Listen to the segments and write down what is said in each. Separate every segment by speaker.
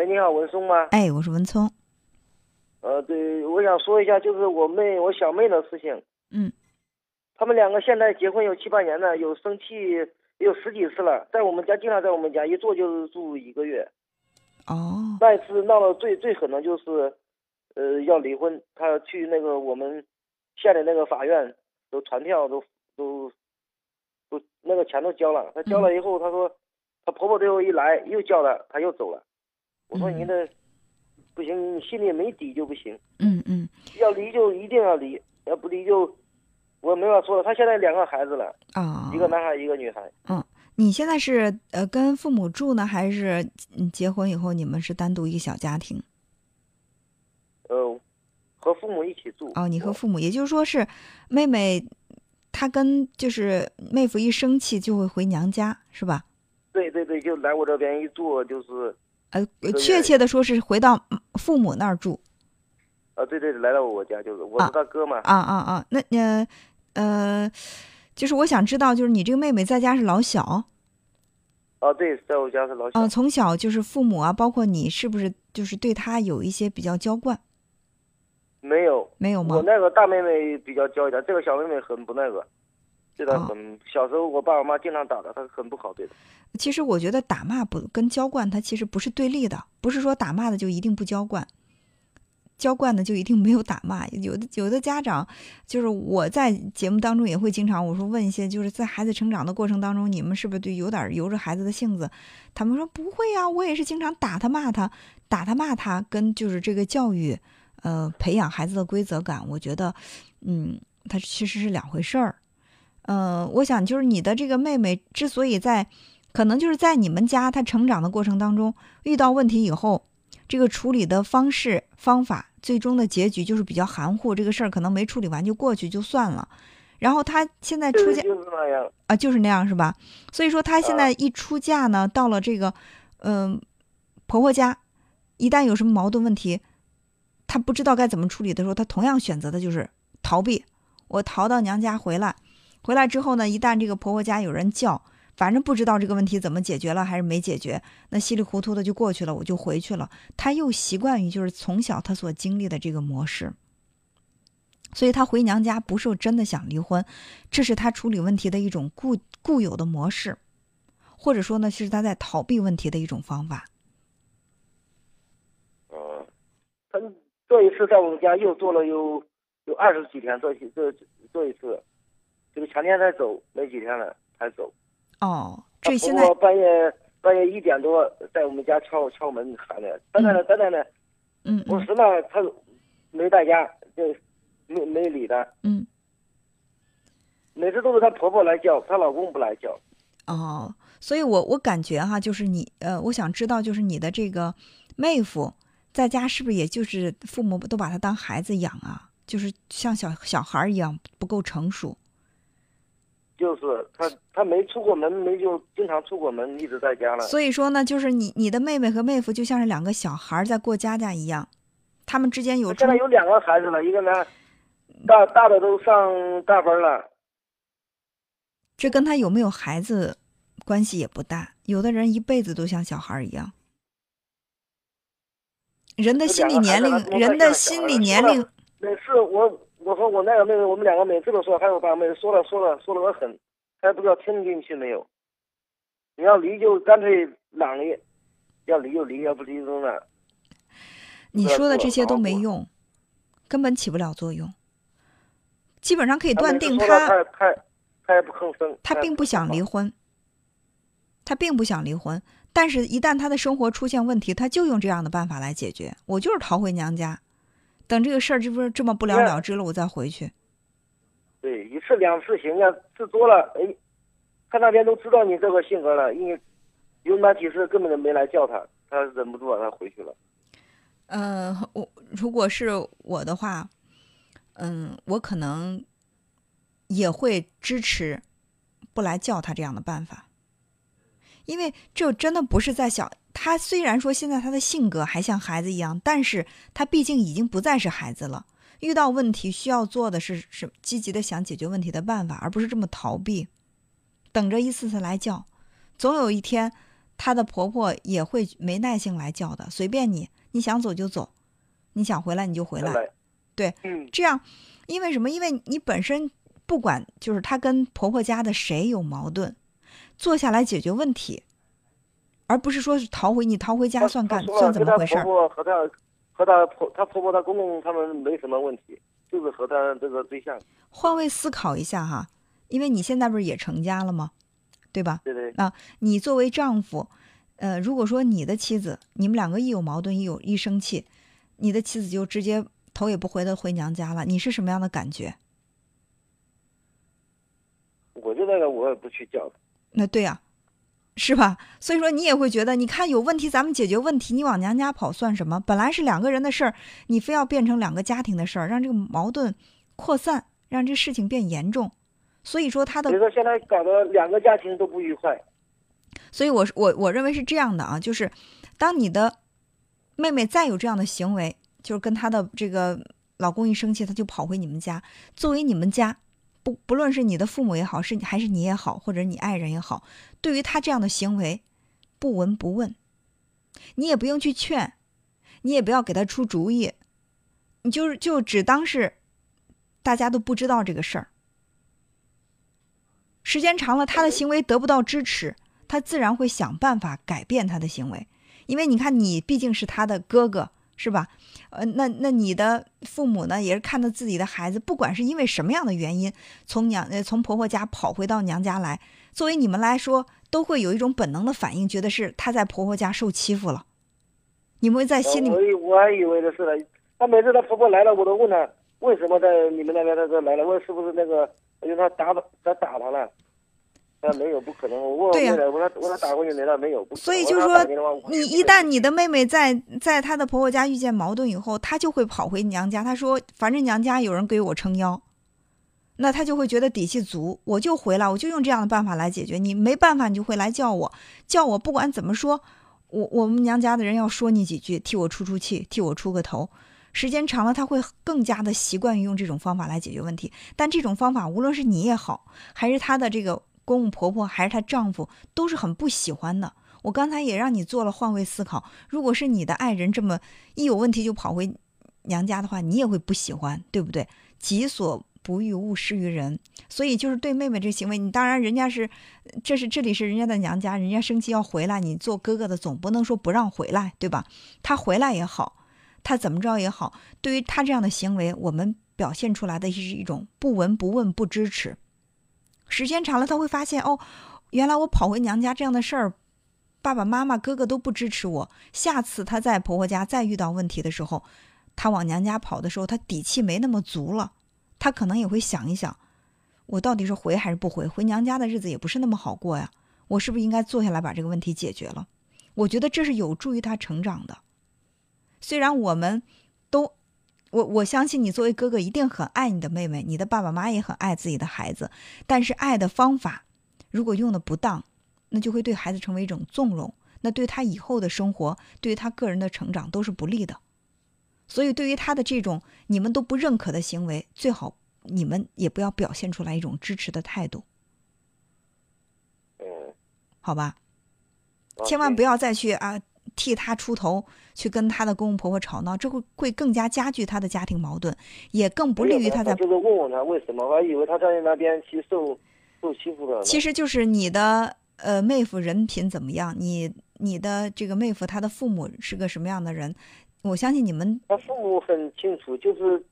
Speaker 1: 哎，你好，文松吗？
Speaker 2: 哎，我是文聪。
Speaker 1: 呃，对，我想说一下，就是我妹，我小妹的事情。
Speaker 2: 嗯。
Speaker 1: 他们两个现在结婚有七八年了，有生气有十几次了，在我们家经常在我们家一住就是住一个月。
Speaker 2: 哦。
Speaker 1: 那一次闹得最最狠的就是，呃，要离婚。他去那个我们县的那个法院，都传票，都都都那个钱都交了。他交了以后，他说，他婆婆最后一来又叫了，他又走了。我说你这不行，你心里没底就不行。
Speaker 2: 嗯嗯。
Speaker 1: 要离就一定要离，要不离就我没法说了。他现在两个孩子了，
Speaker 2: 啊，
Speaker 1: 一个男孩，一个女孩。
Speaker 2: 嗯，你现在是呃跟父母住呢，还是结婚以后你们是单独一个小家庭？
Speaker 1: 呃，和父母一起住。
Speaker 2: 哦，你和父母，也就是说是妹妹，她跟就是妹夫一生气就会回娘家，是吧？
Speaker 1: 对对对，就来我这边一住就是。
Speaker 2: 呃，确切的说是回到父母那儿住。
Speaker 1: 啊，对对，来到我家就是，我是他哥嘛。
Speaker 2: 啊啊啊！那呃呃，就是我想知道，就是你这个妹妹在家是老小。
Speaker 1: 啊，对，在我家是老小。
Speaker 2: 啊，从小就是父母啊，包括你，是不是就是对她有一些比较娇惯？
Speaker 1: 没有，
Speaker 2: 没有吗？
Speaker 1: 我那个大妹妹比较娇一点，这个小妹妹很不那个。对他很小时候，我爸我妈经常打他，他很不好对的。
Speaker 2: 其实我觉得打骂不跟娇惯，他其实不是对立的，不是说打骂的就一定不娇惯，娇惯的就一定没有打骂。有的有的家长，就是我在节目当中也会经常我说问一些，就是在孩子成长的过程当中，你们是不是对有点由着孩子的性子？他们说不会啊，我也是经常打他骂他，打他骂他，跟就是这个教育，呃，培养孩子的规则感，我觉得，嗯，他其实是两回事儿。嗯，我想就是你的这个妹妹之所以在，可能就是在你们家她成长的过程当中遇到问题以后，这个处理的方式方法，最终的结局就是比较含糊，这个事儿可能没处理完就过去就算了。然后她现在出嫁啊，就是那样是吧？所以说她现在一出嫁呢，到了这个嗯婆婆家，一旦有什么矛盾问题，她不知道该怎么处理的时候，她同样选择的就是逃避，我逃到娘家回来。回来之后呢，一旦这个婆婆家有人叫，反正不知道这个问题怎么解决了还是没解决，那稀里糊涂的就过去了，我就回去了。她又习惯于就是从小她所经历的这个模式，所以她回娘家不是真的想离婚，这是她处理问题的一种固固有的模式，或者说呢是她在逃避问题的一种方法。
Speaker 1: 哦，她这一次在我们家又做了有有二十几天，这这这一次。这个前天才走，没几天了才走。
Speaker 2: 哦，这现在
Speaker 1: 半夜半夜一点多在我们家敲敲门喊的，等等呢等等呢。
Speaker 2: 嗯
Speaker 1: 我实在，他没在家，就没没理他。
Speaker 2: 嗯。
Speaker 1: 每次都是她婆婆来叫，她老公不来叫。
Speaker 2: 哦，所以我我感觉哈，就是你呃，我想知道，就是你的这个妹夫在家是不是也就是父母都把他当孩子养啊？就是像小小孩一样不够成熟。
Speaker 1: 就是他，他没出过门，没就经常出过门，一直在家了。
Speaker 2: 所以说呢，就是你你的妹妹和妹夫就像是两个小孩在过家家一样，他们之间有。
Speaker 1: 现在有两个孩子了，一个呢，大大的都上大班了。
Speaker 2: 这跟他有没有孩子关系也不大。有的人一辈子都像小孩一样。人的心理年龄，人的心理年龄。
Speaker 1: 每次我。我和我那个妹妹，我们两个每次都说，还有把妹妹说了说了说了个狠，还不知道听进去没有。你要离就干脆懒离，要离就离，要不离就那。
Speaker 2: 你说的这些都没用，根本起不了作用。基本上可以断定他
Speaker 1: 他他他也不吭声，
Speaker 2: 他并不想离婚，他并不想离婚，但是一旦他的生活出现问题，他就用这样的办法来解决。我就是逃回娘家。等这个事儿这不是这么不了了之了，我再回去。
Speaker 1: 对，一次两次行啊，次多了，哎，他那边都知道你这个性格了，因为有那几次根本就没来叫他，他忍不住他回去了。
Speaker 2: 嗯，我如果是我的话，嗯，我可能也会支持不来叫他这样的办法，因为这真的不是在小。他虽然说现在他的性格还像孩子一样，但是他毕竟已经不再是孩子了。遇到问题需要做的是是积极的想解决问题的办法，而不是这么逃避，等着一次次来叫。总有一天，她的婆婆也会没耐性来叫的，随便你，你想走就走，你想回来你就回来。对，
Speaker 1: 嗯，
Speaker 2: 这样，因为什么？因为你本身不管就是她跟婆婆家的谁有矛盾，坐下来解决问题，而不是说是逃回你逃回家算干算怎么回事儿。
Speaker 1: 婆婆和她和她婆她婆婆她公公他们没什么问题，就是和她这个对象。
Speaker 2: 换位思考一下哈，因为你现在不是也成家了吗？对吧？
Speaker 1: 对对。
Speaker 2: 啊，你作为丈夫，呃，如果说你的妻子，你们两个一有矛盾，一有一生气，你的妻子就直接头也不回的回娘家了，你是什么样的感觉？
Speaker 1: 我就那个，我也不去叫他。
Speaker 2: 那对呀，是吧？所以说你也会觉得，你看有问题，咱们解决问题，你往娘家跑算什么？本来是两个人的事儿，你非要变成两个家庭的事儿，让这个矛盾扩散，让这事情变严重。所以说他的，
Speaker 1: 所以说现在搞得两个家庭都不愉快。
Speaker 2: 所以我我我认为是这样的啊，就是当你的妹妹再有这样的行为，就是跟她的这个老公一生气，她就跑回你们家。作为你们家，不论是你的父母也好，是还是你也好，或者你爱人也好，对于他这样的行为，不闻不问，你也不用去劝，你也不要给他出主意，你就是就只当是大家都不知道这个事儿。时间长了，他的行为得不到支持，他自然会想办法改变他的行为。因为你看，你毕竟是他的哥哥，是吧？呃，那那你的父母呢，也是看到自己的孩子，不管是因为什么样的原因，从娘呃从婆婆家跑回到娘家来，作为你们来说，都会有一种本能的反应，觉得是她在婆婆家受欺负了。你们在心里，
Speaker 1: 我我还以为的是呢。她每次她婆婆来了，我都问她为什么在你们那边她这来了，问是不是那个。因为他打他打他了，他没有不可能。我问我问他问他打过去没？他没有。
Speaker 2: 所以就是说，你一旦你的妹妹在在她的婆婆家遇见矛盾以后，她就会跑回娘家。她说：“反正娘家有人给我撑腰，那她就会觉得底气足，我就回来，我就用这样的办法来解决。你没办法，你就会来叫我，叫我不管怎么说，我我们娘家的人要说你几句，替我出出气，替我出个头。”时间长了，他会更加的习惯于用这种方法来解决问题。但这种方法，无论是你也好，还是她的这个公公婆婆，还是她丈夫，都是很不喜欢的。我刚才也让你做了换位思考，如果是你的爱人这么一有问题就跑回娘家的话，你也会不喜欢，对不对？己所不欲，勿施于人。所以就是对妹妹这行为，你当然人家是，这是这里是人家的娘家，人家生气要回来，你做哥哥的总不能说不让回来，对吧？他回来也好。他怎么着也好，对于他这样的行为，我们表现出来的是一种不闻不问、不支持。时间长了，他会发现哦，原来我跑回娘家这样的事儿，爸爸妈妈、哥哥都不支持我。下次他在婆婆家再遇到问题的时候，他往娘家跑的时候，他底气没那么足了。他可能也会想一想，我到底是回还是不回？回娘家的日子也不是那么好过呀，我是不是应该坐下来把这个问题解决了？我觉得这是有助于他成长的。虽然我们都，我我相信你作为哥哥一定很爱你的妹妹，你的爸爸妈妈也很爱自己的孩子，但是爱的方法如果用的不当，那就会对孩子成为一种纵容，那对他以后的生活，对于他个人的成长都是不利的。所以对于他的这种你们都不认可的行为，最好你们也不要表现出来一种支持的态度。
Speaker 1: 嗯，
Speaker 2: 好吧，千万不要再去啊。替他出头，去跟他的公公婆婆吵闹，这会会更加加剧他的家庭矛盾，也更不利于他在。
Speaker 1: 就是问问他为什么，我还以为他在那边去受受欺负了。
Speaker 2: 其实就是你的呃妹夫人品怎么样？你你的这个妹夫他的父母是个什么样的人？我相信你们。
Speaker 1: 他父母很清楚，就是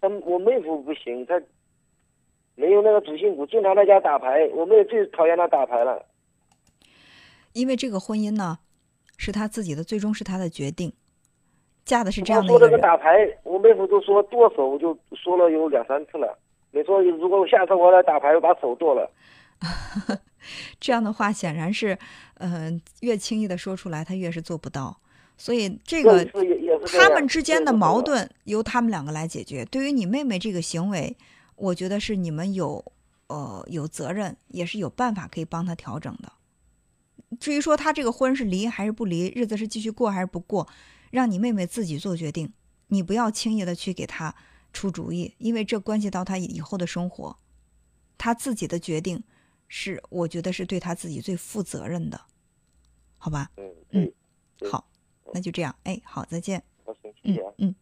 Speaker 1: 他我妹夫不行，他没有那个主心骨，经常在家打牌。我妹最讨厌他打牌了。
Speaker 2: 因为这个婚姻呢。是他自己的，最终是他的决定。嫁的是这样的一个人。
Speaker 1: 说这个打牌，我妹夫都说剁手，就说了有两三次了。你说如果下次我来打牌，我把手剁了。
Speaker 2: 这样的话，显然是，嗯，越轻易的说出来，他越是做不到。所以这个他们之间的矛盾由他们两个来解决。对于你妹妹这个行为，我觉得是你们有，呃，有责任，也是有办法可以帮他调整的。至于说他这个婚是离还是不离，日子是继续过还是不过，让你妹妹自己做决定，你不要轻易的去给他出主意，因为这关系到他以后的生活，他自己的决定是我觉得是对他自己最负责任的。好吧？
Speaker 1: 嗯，
Speaker 2: 好，那就这样，哎，好，再见。嗯嗯。